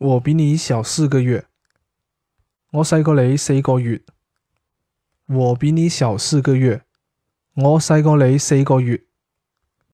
我比你小四个月。我细过你四个月。我比你小四个月。我细过你四个月。